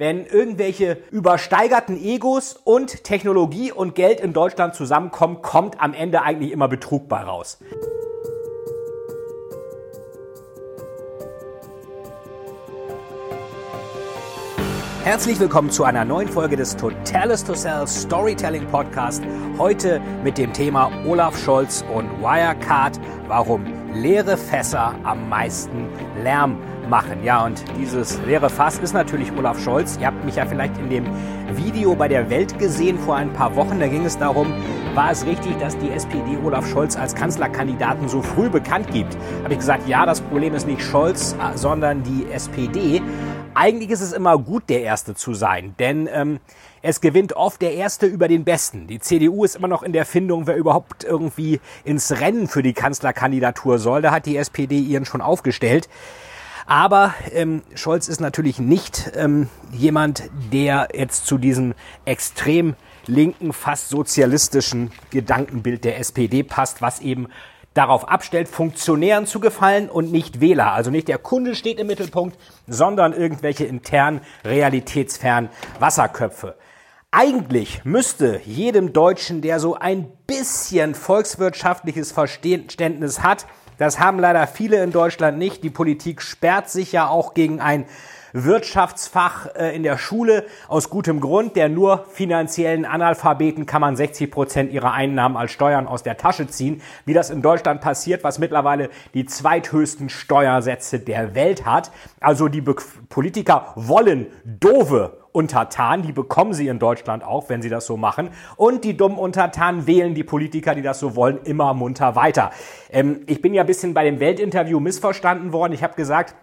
Wenn irgendwelche übersteigerten Egos und Technologie und Geld in Deutschland zusammenkommen, kommt am Ende eigentlich immer Betrug bei raus. Herzlich willkommen zu einer neuen Folge des Totalis to Sell Storytelling Podcast. Heute mit dem Thema Olaf Scholz und Wirecard. Warum leere Fässer am meisten Lärm machen. Ja, und dieses leere Fass ist natürlich Olaf Scholz. Ihr habt mich ja vielleicht in dem Video bei der Welt gesehen vor ein paar Wochen. Da ging es darum, war es richtig, dass die SPD Olaf Scholz als Kanzlerkandidaten so früh bekannt gibt? Habe ich gesagt, ja, das Problem ist nicht Scholz, sondern die SPD. Eigentlich ist es immer gut, der Erste zu sein, denn ähm, es gewinnt oft der Erste über den Besten. Die CDU ist immer noch in der Findung, wer überhaupt irgendwie ins Rennen für die Kanzlerkandidatur soll. Da hat die SPD ihren schon aufgestellt. Aber ähm, Scholz ist natürlich nicht ähm, jemand, der jetzt zu diesem extrem linken, fast sozialistischen Gedankenbild der SPD passt, was eben darauf abstellt, Funktionären zu gefallen und nicht Wähler. Also nicht der Kunde steht im Mittelpunkt, sondern irgendwelche intern realitätsfernen Wasserköpfe. Eigentlich müsste jedem Deutschen, der so ein bisschen volkswirtschaftliches Verständnis hat, das haben leider viele in Deutschland nicht. Die Politik sperrt sich ja auch gegen ein Wirtschaftsfach äh, in der Schule aus gutem Grund. Der nur finanziellen Analphabeten kann man 60 Prozent ihrer Einnahmen als Steuern aus der Tasche ziehen. Wie das in Deutschland passiert, was mittlerweile die zweithöchsten Steuersätze der Welt hat. Also die Be Politiker wollen doofe Untertanen, die bekommen sie in Deutschland auch, wenn sie das so machen. Und die dummen Untertanen wählen die Politiker, die das so wollen, immer munter weiter. Ähm, ich bin ja ein bisschen bei dem Weltinterview missverstanden worden. Ich habe gesagt,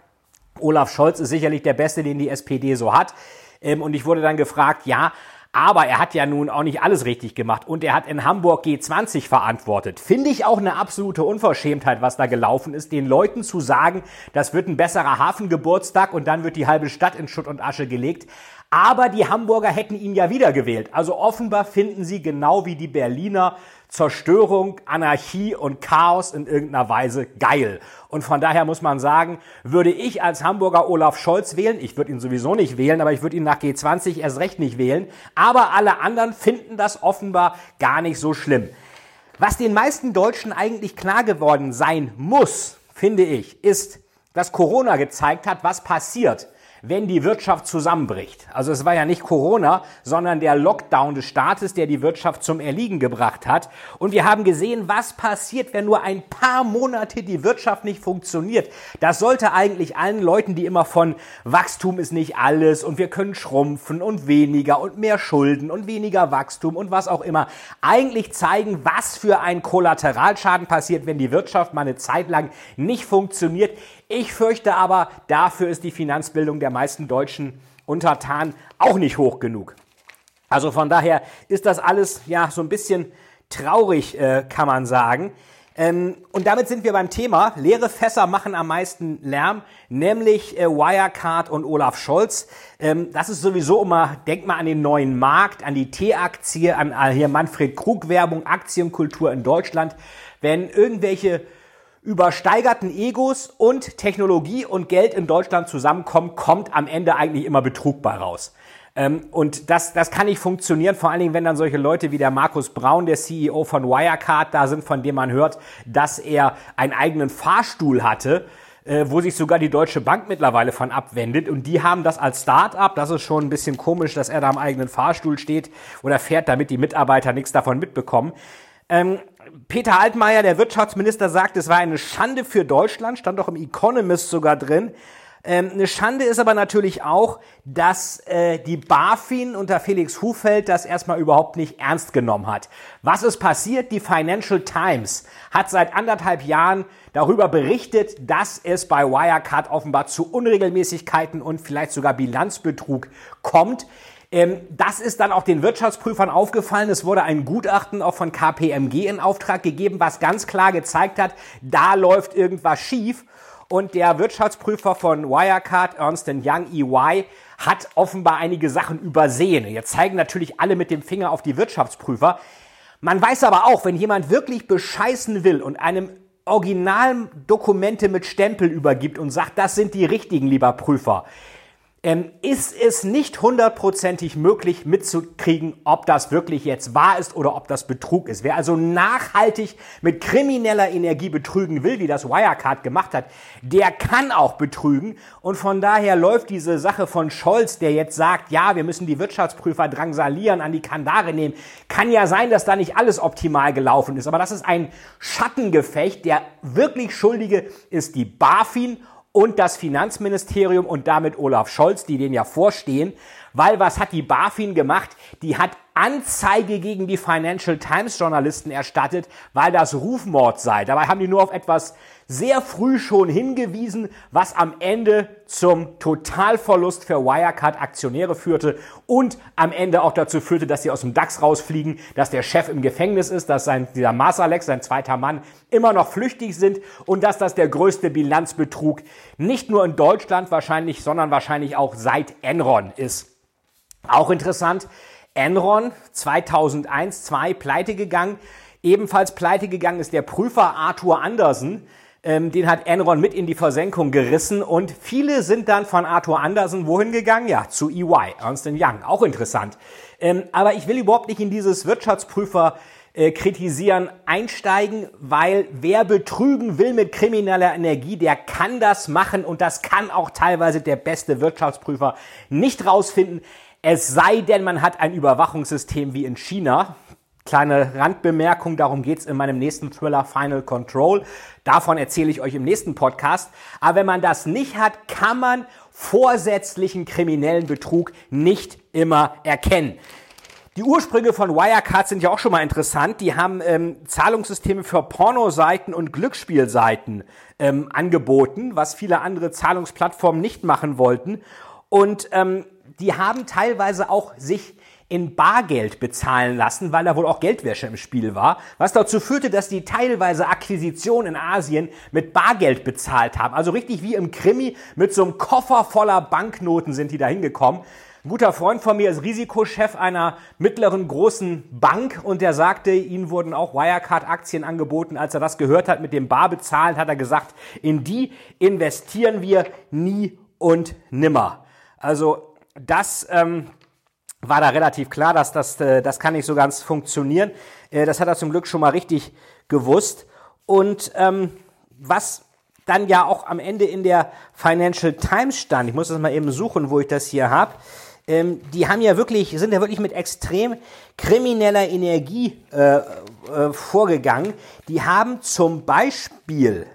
Olaf Scholz ist sicherlich der Beste, den die SPD so hat. Ähm, und ich wurde dann gefragt, ja, aber er hat ja nun auch nicht alles richtig gemacht und er hat in Hamburg G20 verantwortet. Finde ich auch eine absolute Unverschämtheit, was da gelaufen ist, den Leuten zu sagen, das wird ein besserer Hafengeburtstag und dann wird die halbe Stadt in Schutt und Asche gelegt. Aber die Hamburger hätten ihn ja wiedergewählt. Also offenbar finden sie genau wie die Berliner Zerstörung, Anarchie und Chaos in irgendeiner Weise geil. Und von daher muss man sagen, würde ich als Hamburger Olaf Scholz wählen, ich würde ihn sowieso nicht wählen, aber ich würde ihn nach G20 erst recht nicht wählen, aber alle anderen finden das offenbar gar nicht so schlimm. Was den meisten Deutschen eigentlich klar geworden sein muss, finde ich, ist, dass Corona gezeigt hat, was passiert, wenn die Wirtschaft zusammenbricht. Also es war ja nicht Corona, sondern der Lockdown des Staates, der die Wirtschaft zum Erliegen gebracht hat. Und wir haben gesehen, was passiert, wenn nur ein paar Monate die Wirtschaft nicht funktioniert. Das sollte eigentlich allen Leuten, die immer von Wachstum ist nicht alles und wir können schrumpfen und weniger und mehr Schulden und weniger Wachstum und was auch immer, eigentlich zeigen, was für ein Kollateralschaden passiert, wenn die Wirtschaft mal eine Zeit lang nicht funktioniert. Ich fürchte aber, dafür ist die Finanzbildung der meisten deutschen Untertanen auch nicht hoch genug. Also von daher ist das alles ja so ein bisschen traurig, äh, kann man sagen. Ähm, und damit sind wir beim Thema. Leere Fässer machen am meisten Lärm, nämlich äh, Wirecard und Olaf Scholz. Ähm, das ist sowieso immer, denkt mal an den neuen Markt, an die T-Aktie, an äh, hier Manfred Krug Werbung, Aktienkultur in Deutschland. Wenn irgendwelche übersteigerten Egos und Technologie und Geld in Deutschland zusammenkommen, kommt am Ende eigentlich immer Betrug bei raus. Ähm, und das, das kann nicht funktionieren, vor allen Dingen, wenn dann solche Leute wie der Markus Braun, der CEO von Wirecard, da sind, von dem man hört, dass er einen eigenen Fahrstuhl hatte, äh, wo sich sogar die Deutsche Bank mittlerweile von abwendet. Und die haben das als Start-up. Das ist schon ein bisschen komisch, dass er da am eigenen Fahrstuhl steht oder fährt, damit die Mitarbeiter nichts davon mitbekommen. Ähm, Peter Altmaier, der Wirtschaftsminister, sagt, es war eine Schande für Deutschland, stand doch im Economist sogar drin. Ähm, eine Schande ist aber natürlich auch, dass äh, die BaFin unter Felix Hufeld das erstmal überhaupt nicht ernst genommen hat. Was ist passiert? Die Financial Times hat seit anderthalb Jahren darüber berichtet, dass es bei Wirecard offenbar zu Unregelmäßigkeiten und vielleicht sogar Bilanzbetrug kommt. Ähm, das ist dann auch den Wirtschaftsprüfern aufgefallen. Es wurde ein Gutachten auch von KPMG in Auftrag gegeben, was ganz klar gezeigt hat, da läuft irgendwas schief. Und der Wirtschaftsprüfer von Wirecard, Ernst Young EY, hat offenbar einige Sachen übersehen. Jetzt zeigen natürlich alle mit dem Finger auf die Wirtschaftsprüfer. Man weiß aber auch, wenn jemand wirklich bescheißen will und einem Originaldokumente mit Stempel übergibt und sagt, das sind die richtigen, lieber Prüfer, ähm, ist es nicht hundertprozentig möglich mitzukriegen, ob das wirklich jetzt wahr ist oder ob das Betrug ist. Wer also nachhaltig mit krimineller Energie betrügen will, wie das Wirecard gemacht hat, der kann auch betrügen. Und von daher läuft diese Sache von Scholz, der jetzt sagt, ja, wir müssen die Wirtschaftsprüfer drangsalieren, an die Kandare nehmen. Kann ja sein, dass da nicht alles optimal gelaufen ist. Aber das ist ein Schattengefecht. Der wirklich Schuldige ist die BaFin und das Finanzministerium und damit Olaf Scholz, die den ja vorstehen. Weil was hat die BaFin gemacht? Die hat Anzeige gegen die Financial Times Journalisten erstattet, weil das Rufmord sei. Dabei haben die nur auf etwas sehr früh schon hingewiesen, was am Ende zum Totalverlust für Wirecard Aktionäre führte und am Ende auch dazu führte, dass sie aus dem DAX rausfliegen, dass der Chef im Gefängnis ist, dass sein, dieser Masalek, sein zweiter Mann, immer noch flüchtig sind und dass das der größte Bilanzbetrug nicht nur in Deutschland wahrscheinlich, sondern wahrscheinlich auch seit Enron ist. Auch interessant, Enron 2001, 2 pleite gegangen. Ebenfalls pleite gegangen ist der Prüfer Arthur Andersen. Ähm, den hat Enron mit in die Versenkung gerissen und viele sind dann von Arthur Andersen wohin gegangen? Ja, zu EY, Ernst Young. Auch interessant. Ähm, aber ich will überhaupt nicht in dieses Wirtschaftsprüfer äh, kritisieren einsteigen, weil wer betrügen will mit krimineller Energie, der kann das machen und das kann auch teilweise der beste Wirtschaftsprüfer nicht rausfinden. Es sei denn, man hat ein Überwachungssystem wie in China. Kleine Randbemerkung, darum geht's in meinem nächsten Thriller Final Control. Davon erzähle ich euch im nächsten Podcast. Aber wenn man das nicht hat, kann man vorsätzlichen kriminellen Betrug nicht immer erkennen. Die Ursprünge von Wirecard sind ja auch schon mal interessant. Die haben ähm, Zahlungssysteme für Pornoseiten und Glücksspielseiten ähm, angeboten, was viele andere Zahlungsplattformen nicht machen wollten. Und ähm, die haben teilweise auch sich in Bargeld bezahlen lassen, weil da wohl auch Geldwäsche im Spiel war, was dazu führte, dass die teilweise Akquisition in Asien mit Bargeld bezahlt haben. Also richtig wie im Krimi mit so einem Koffer voller Banknoten sind die da hingekommen. Ein guter Freund von mir ist Risikochef einer mittleren großen Bank und der sagte, ihnen wurden auch Wirecard-Aktien angeboten. Als er das gehört hat mit dem Bar bezahlen, hat er gesagt, in die investieren wir nie und nimmer. Also das ähm, war da relativ klar, dass das, äh, das kann nicht so ganz funktionieren. Äh, das hat er zum Glück schon mal richtig gewusst. Und ähm, was dann ja auch am Ende in der Financial Times stand, ich muss das mal eben suchen, wo ich das hier habe, ähm, die haben ja wirklich, sind ja wirklich mit extrem krimineller Energie äh, äh, vorgegangen. Die haben zum Beispiel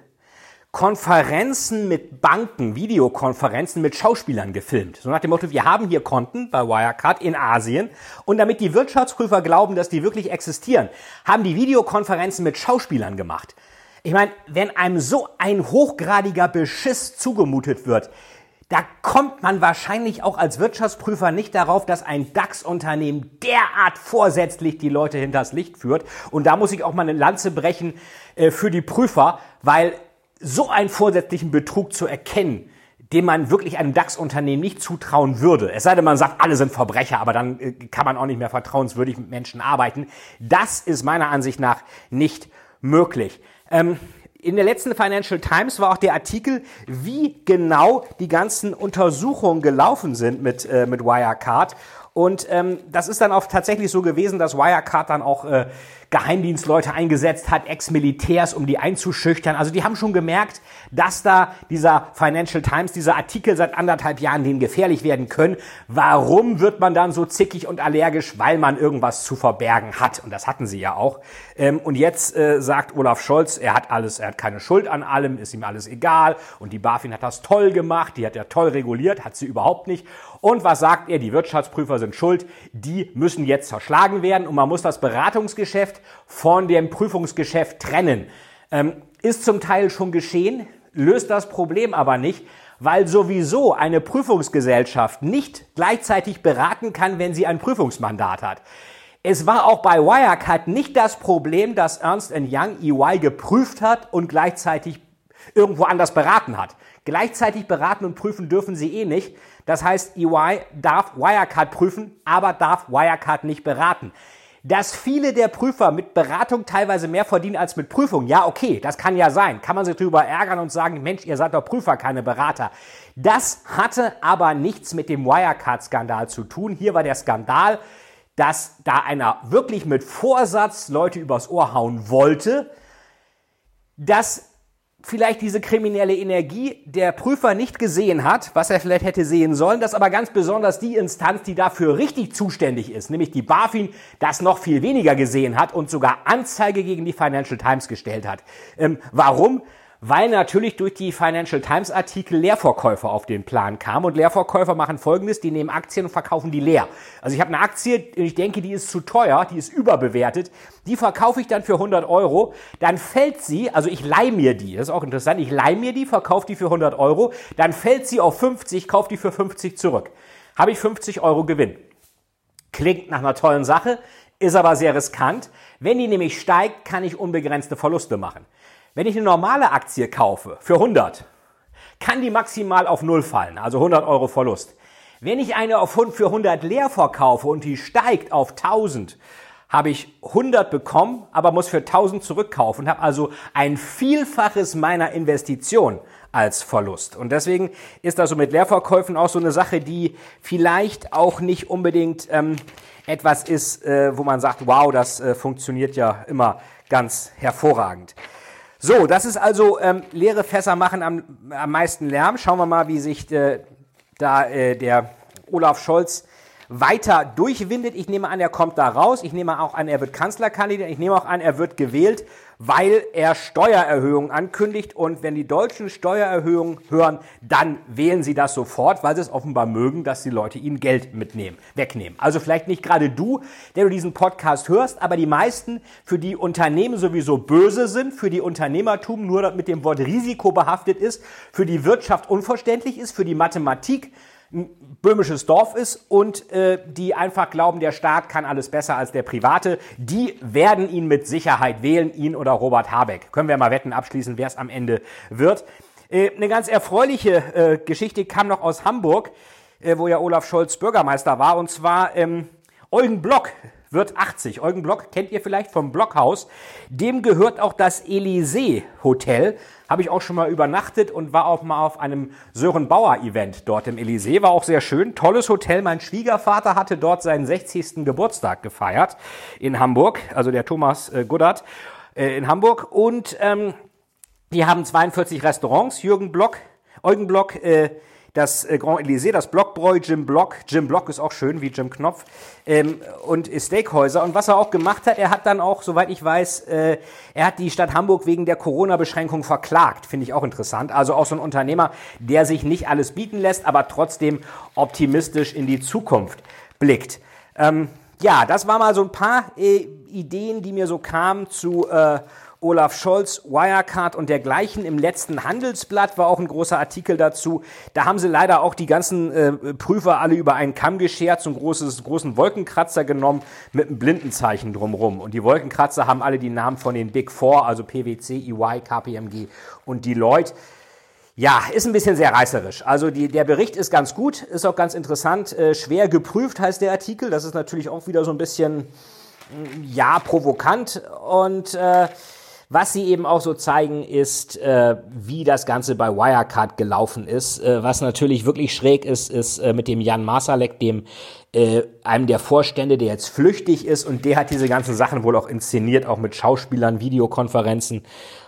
Konferenzen mit Banken, Videokonferenzen mit Schauspielern gefilmt. So nach dem Motto, wir haben hier Konten bei Wirecard in Asien und damit die Wirtschaftsprüfer glauben, dass die wirklich existieren, haben die Videokonferenzen mit Schauspielern gemacht. Ich meine, wenn einem so ein hochgradiger Beschiss zugemutet wird, da kommt man wahrscheinlich auch als Wirtschaftsprüfer nicht darauf, dass ein DAX-Unternehmen derart vorsätzlich die Leute hinters Licht führt. Und da muss ich auch mal eine Lanze brechen äh, für die Prüfer, weil so einen vorsätzlichen Betrug zu erkennen, dem man wirklich einem DAX-Unternehmen nicht zutrauen würde. Es sei denn, man sagt, alle sind Verbrecher, aber dann äh, kann man auch nicht mehr vertrauenswürdig mit Menschen arbeiten. Das ist meiner Ansicht nach nicht möglich. Ähm, in der letzten Financial Times war auch der Artikel, wie genau die ganzen Untersuchungen gelaufen sind mit, äh, mit Wirecard. Und ähm, das ist dann auch tatsächlich so gewesen, dass Wirecard dann auch äh, Geheimdienstleute eingesetzt hat, Ex-Militärs, um die einzuschüchtern. Also die haben schon gemerkt, dass da dieser Financial Times, dieser Artikel seit anderthalb Jahren denen gefährlich werden können. Warum wird man dann so zickig und allergisch? Weil man irgendwas zu verbergen hat. Und das hatten sie ja auch. Ähm, und jetzt äh, sagt Olaf Scholz, er hat alles, er hat keine Schuld an allem, ist ihm alles egal. Und die BaFin hat das toll gemacht, die hat ja toll reguliert, hat sie überhaupt nicht. Und was sagt er? Die Wirtschaftsprüfer sind schuld, die müssen jetzt zerschlagen werden und man muss das Beratungsgeschäft von dem Prüfungsgeschäft trennen. Ähm, ist zum Teil schon geschehen, löst das Problem aber nicht, weil sowieso eine Prüfungsgesellschaft nicht gleichzeitig beraten kann, wenn sie ein Prüfungsmandat hat. Es war auch bei Wirecard nicht das Problem, dass Ernst Young EY geprüft hat und gleichzeitig irgendwo anders beraten hat. Gleichzeitig beraten und prüfen dürfen sie eh nicht. Das heißt, EY darf Wirecard prüfen, aber darf Wirecard nicht beraten. Dass viele der Prüfer mit Beratung teilweise mehr verdienen als mit Prüfung. Ja, okay, das kann ja sein. Kann man sich darüber ärgern und sagen, Mensch, ihr seid doch Prüfer, keine Berater. Das hatte aber nichts mit dem Wirecard-Skandal zu tun. Hier war der Skandal, dass da einer wirklich mit Vorsatz Leute übers Ohr hauen wollte, dass vielleicht diese kriminelle Energie der Prüfer nicht gesehen hat, was er vielleicht hätte sehen sollen, dass aber ganz besonders die Instanz, die dafür richtig zuständig ist, nämlich die BaFin, das noch viel weniger gesehen hat und sogar Anzeige gegen die Financial Times gestellt hat. Ähm, warum? Weil natürlich durch die Financial Times Artikel Leerverkäufer auf den Plan kamen. Und Leerverkäufer machen folgendes, die nehmen Aktien und verkaufen die leer. Also ich habe eine Aktie, ich denke, die ist zu teuer, die ist überbewertet, die verkaufe ich dann für 100 Euro, dann fällt sie, also ich leih mir die, das ist auch interessant, ich leih mir die, verkaufe die für 100 Euro, dann fällt sie auf 50, kaufe die für 50 zurück. Habe ich 50 Euro Gewinn. Klingt nach einer tollen Sache, ist aber sehr riskant. Wenn die nämlich steigt, kann ich unbegrenzte Verluste machen. Wenn ich eine normale Aktie kaufe für 100, kann die maximal auf Null fallen, also 100 Euro Verlust. Wenn ich eine auf für 100 leer verkaufe und die steigt auf 1000, habe ich 100 bekommen, aber muss für 1000 zurückkaufen, habe also ein Vielfaches meiner Investition als Verlust. Und deswegen ist das so mit Leerverkäufen auch so eine Sache, die vielleicht auch nicht unbedingt ähm, etwas ist, äh, wo man sagt, wow, das äh, funktioniert ja immer ganz hervorragend. So, das ist also ähm, leere Fässer machen am, am meisten Lärm. Schauen wir mal, wie sich äh, da äh, der Olaf Scholz weiter durchwindet. Ich nehme an, er kommt da raus. Ich nehme auch an, er wird Kanzlerkandidat. Ich nehme auch an, er wird gewählt, weil er Steuererhöhungen ankündigt. Und wenn die Deutschen Steuererhöhungen hören, dann wählen sie das sofort, weil sie es offenbar mögen, dass die Leute ihnen Geld mitnehmen, wegnehmen. Also vielleicht nicht gerade du, der du diesen Podcast hörst, aber die meisten, für die Unternehmen sowieso böse sind, für die Unternehmertum nur mit dem Wort Risiko behaftet ist, für die Wirtschaft unverständlich ist, für die Mathematik ein böhmisches Dorf ist und äh, die einfach glauben, der Staat kann alles besser als der Private, die werden ihn mit Sicherheit wählen, ihn oder Robert Habeck. Können wir mal wetten abschließen, wer es am Ende wird. Äh, eine ganz erfreuliche äh, Geschichte kam noch aus Hamburg, äh, wo ja Olaf Scholz Bürgermeister war, und zwar ähm, Eugen Block wird 80. Eugen Block kennt ihr vielleicht vom Blockhaus. Dem gehört auch das Elysee Hotel. Habe ich auch schon mal übernachtet und war auch mal auf einem Sören Bauer Event dort im Elysee. War auch sehr schön. Tolles Hotel. Mein Schwiegervater hatte dort seinen 60. Geburtstag gefeiert in Hamburg. Also der Thomas äh, Guddert äh, in Hamburg. Und ähm, die haben 42 Restaurants. Jürgen Block, Eugen Block, äh, das äh, Grand Elysée, das Blockbräu, Jim Block. Jim Block ist auch schön, wie Jim Knopf. Ähm, und Steakhäuser. Und was er auch gemacht hat, er hat dann auch, soweit ich weiß, äh, er hat die Stadt Hamburg wegen der Corona-Beschränkung verklagt. Finde ich auch interessant. Also auch so ein Unternehmer, der sich nicht alles bieten lässt, aber trotzdem optimistisch in die Zukunft blickt. Ähm, ja, das war mal so ein paar äh, Ideen, die mir so kamen zu äh, Olaf Scholz, Wirecard und dergleichen. Im letzten Handelsblatt war auch ein großer Artikel dazu. Da haben sie leider auch die ganzen äh, Prüfer alle über einen Kamm geschert, einen großes, großen Wolkenkratzer genommen mit einem Blindenzeichen drumrum. Und die Wolkenkratzer haben alle die Namen von den Big Four, also PwC, EY, KPMG und Deloitte. Ja, ist ein bisschen sehr reißerisch. Also die, der Bericht ist ganz gut, ist auch ganz interessant. Äh, schwer geprüft heißt der Artikel. Das ist natürlich auch wieder so ein bisschen, ja, provokant. Und äh, was sie eben auch so zeigen, ist, äh, wie das Ganze bei Wirecard gelaufen ist. Äh, was natürlich wirklich schräg ist, ist äh, mit dem Jan Masalek, dem äh, einem der Vorstände, der jetzt flüchtig ist und der hat diese ganzen Sachen wohl auch inszeniert, auch mit Schauspielern, Videokonferenzen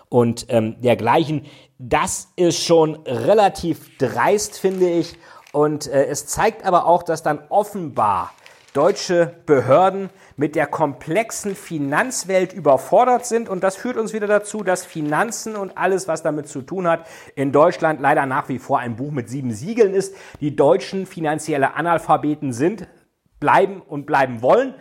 und ähm, dergleichen. Das ist schon relativ dreist, finde ich. Und äh, es zeigt aber auch, dass dann offenbar deutsche Behörden mit der komplexen Finanzwelt überfordert sind. Und das führt uns wieder dazu, dass Finanzen und alles, was damit zu tun hat, in Deutschland leider nach wie vor ein Buch mit sieben Siegeln ist. Die Deutschen finanzielle Analphabeten sind, bleiben und bleiben wollen.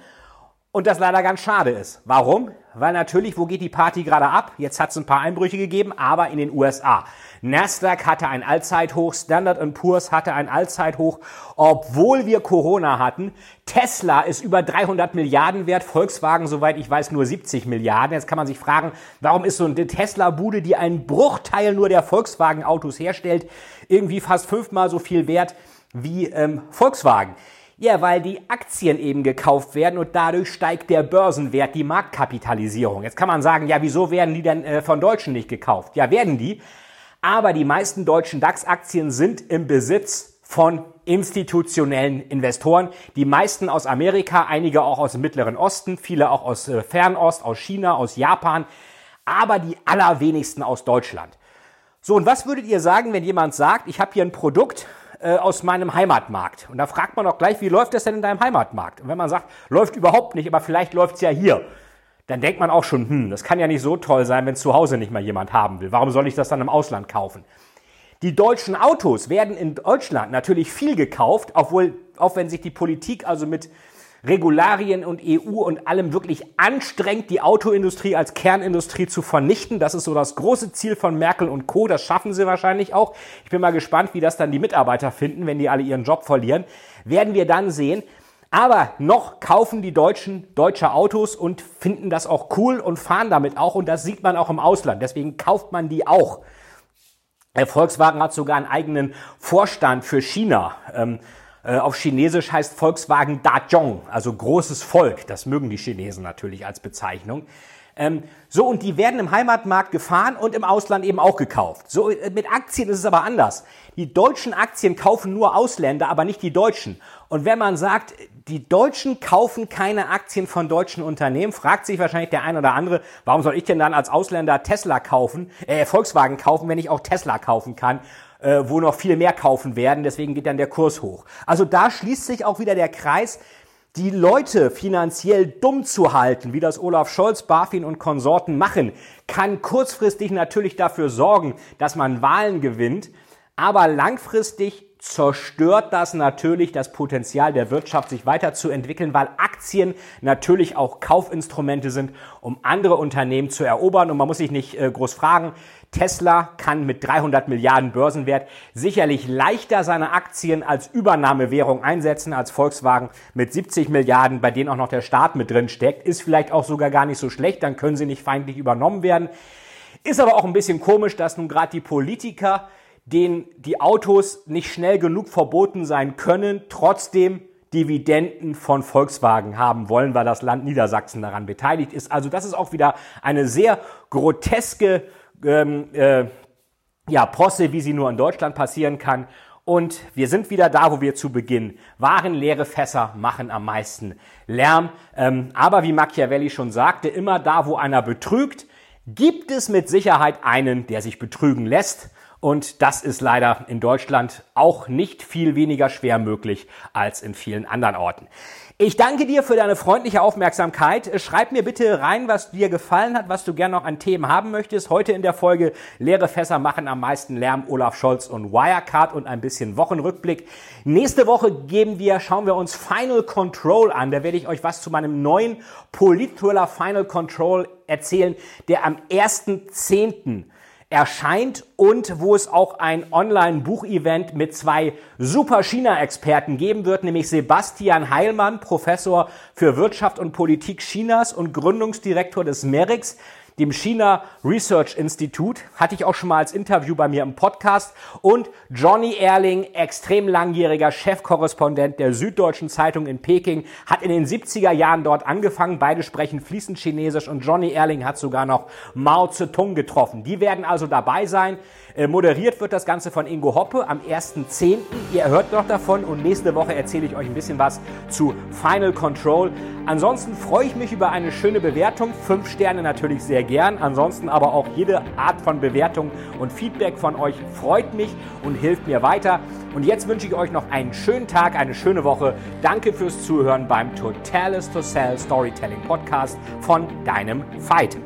Und das leider ganz schade ist. Warum? Weil natürlich, wo geht die Party gerade ab? Jetzt hat es ein paar Einbrüche gegeben, aber in den USA. Nasdaq hatte ein Allzeithoch, Standard Poor's hatte ein Allzeithoch, obwohl wir Corona hatten. Tesla ist über 300 Milliarden wert, Volkswagen, soweit ich weiß, nur 70 Milliarden. Jetzt kann man sich fragen, warum ist so eine Tesla-Bude, die einen Bruchteil nur der Volkswagen-Autos herstellt, irgendwie fast fünfmal so viel wert wie ähm, Volkswagen? Ja, weil die Aktien eben gekauft werden und dadurch steigt der Börsenwert, die Marktkapitalisierung. Jetzt kann man sagen, ja, wieso werden die denn äh, von Deutschen nicht gekauft? Ja, werden die. Aber die meisten deutschen DAX-Aktien sind im Besitz von institutionellen Investoren. Die meisten aus Amerika, einige auch aus dem Mittleren Osten, viele auch aus äh, Fernost, aus China, aus Japan, aber die allerwenigsten aus Deutschland. So, und was würdet ihr sagen, wenn jemand sagt, ich habe hier ein Produkt, äh, aus meinem Heimatmarkt. Und da fragt man auch gleich, wie läuft das denn in deinem Heimatmarkt? Und wenn man sagt, läuft überhaupt nicht, aber vielleicht läuft es ja hier, dann denkt man auch schon, hm, das kann ja nicht so toll sein, wenn zu Hause nicht mal jemand haben will. Warum soll ich das dann im Ausland kaufen? Die deutschen Autos werden in Deutschland natürlich viel gekauft, obwohl, auch wenn sich die Politik also mit Regularien und EU und allem wirklich anstrengt, die Autoindustrie als Kernindustrie zu vernichten. Das ist so das große Ziel von Merkel und Co. Das schaffen sie wahrscheinlich auch. Ich bin mal gespannt, wie das dann die Mitarbeiter finden, wenn die alle ihren Job verlieren. Werden wir dann sehen. Aber noch kaufen die Deutschen deutsche Autos und finden das auch cool und fahren damit auch. Und das sieht man auch im Ausland. Deswegen kauft man die auch. Volkswagen hat sogar einen eigenen Vorstand für China. Ähm, äh, auf Chinesisch heißt Volkswagen Dajong, also großes Volk. Das mögen die Chinesen natürlich als Bezeichnung. Ähm, so, und die werden im Heimatmarkt gefahren und im Ausland eben auch gekauft. So, äh, mit Aktien ist es aber anders. Die deutschen Aktien kaufen nur Ausländer, aber nicht die Deutschen. Und wenn man sagt, die Deutschen kaufen keine Aktien von deutschen Unternehmen, fragt sich wahrscheinlich der ein oder andere, warum soll ich denn dann als Ausländer Tesla kaufen, äh, Volkswagen kaufen, wenn ich auch Tesla kaufen kann? äh, wo noch viel mehr kaufen werden. Deswegen geht dann der Kurs hoch. Also da schließt sich auch wieder der Kreis, die Leute finanziell dumm zu halten, wie das Olaf Scholz, BaFin und Konsorten machen, kann kurzfristig natürlich dafür sorgen, dass man Wahlen gewinnt. Aber langfristig zerstört das natürlich das Potenzial der Wirtschaft, sich weiterzuentwickeln, weil Aktien natürlich auch Kaufinstrumente sind, um andere Unternehmen zu erobern. Und man muss sich nicht äh, groß fragen, Tesla kann mit 300 Milliarden Börsenwert sicherlich leichter seine Aktien als Übernahmewährung einsetzen als Volkswagen mit 70 Milliarden, bei denen auch noch der Staat mit drin steckt. Ist vielleicht auch sogar gar nicht so schlecht, dann können sie nicht feindlich übernommen werden. Ist aber auch ein bisschen komisch, dass nun gerade die Politiker, denen die Autos nicht schnell genug verboten sein können, trotzdem Dividenden von Volkswagen haben wollen, weil das Land Niedersachsen daran beteiligt ist. Also das ist auch wieder eine sehr groteske ähm, äh, ja, Posse, wie sie nur in Deutschland passieren kann. Und wir sind wieder da, wo wir zu Beginn waren. Leere Fässer machen am meisten Lärm. Ähm, aber wie Machiavelli schon sagte, immer da, wo einer betrügt, gibt es mit Sicherheit einen, der sich betrügen lässt. Und das ist leider in Deutschland auch nicht viel weniger schwer möglich als in vielen anderen Orten. Ich danke dir für deine freundliche Aufmerksamkeit. Schreib mir bitte rein, was dir gefallen hat, was du gerne noch an Themen haben möchtest. Heute in der Folge Leere Fässer machen am meisten Lärm, Olaf Scholz und Wirecard und ein bisschen Wochenrückblick. Nächste Woche geben wir, schauen wir uns Final Control an. Da werde ich euch was zu meinem neuen Polit-Thriller Final Control erzählen, der am 1.10 erscheint und wo es auch ein Online-Buchevent mit zwei super China-Experten geben wird, nämlich Sebastian Heilmann, Professor für Wirtschaft und Politik Chinas und Gründungsdirektor des MERIX dem China Research Institute, hatte ich auch schon mal als Interview bei mir im Podcast. Und Johnny Erling, extrem langjähriger Chefkorrespondent der Süddeutschen Zeitung in Peking, hat in den 70er Jahren dort angefangen. Beide sprechen fließend Chinesisch und Johnny Erling hat sogar noch Mao Zedong getroffen. Die werden also dabei sein. Äh, moderiert wird das Ganze von Ingo Hoppe am 1.10. Ihr hört noch davon und nächste Woche erzähle ich euch ein bisschen was zu Final Control. Ansonsten freue ich mich über eine schöne Bewertung. Fünf Sterne natürlich sehr gern. Ansonsten aber auch jede Art von Bewertung und Feedback von euch freut mich und hilft mir weiter. Und jetzt wünsche ich euch noch einen schönen Tag, eine schöne Woche. Danke fürs Zuhören beim Totalis to Sell Storytelling Podcast von deinem Fight.